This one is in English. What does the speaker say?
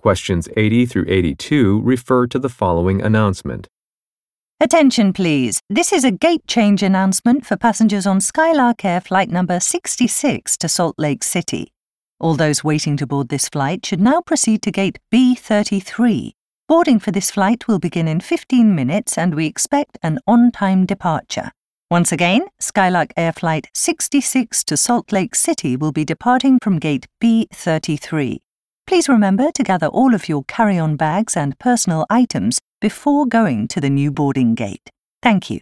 Questions 80 through 82 refer to the following announcement. Attention, please. This is a gate change announcement for passengers on Skylark Air flight number 66 to Salt Lake City. All those waiting to board this flight should now proceed to gate B33. Boarding for this flight will begin in 15 minutes and we expect an on time departure. Once again, Skylark Air Flight 66 to Salt Lake City will be departing from gate B33. Please remember to gather all of your carry on bags and personal items before going to the new boarding gate. Thank you.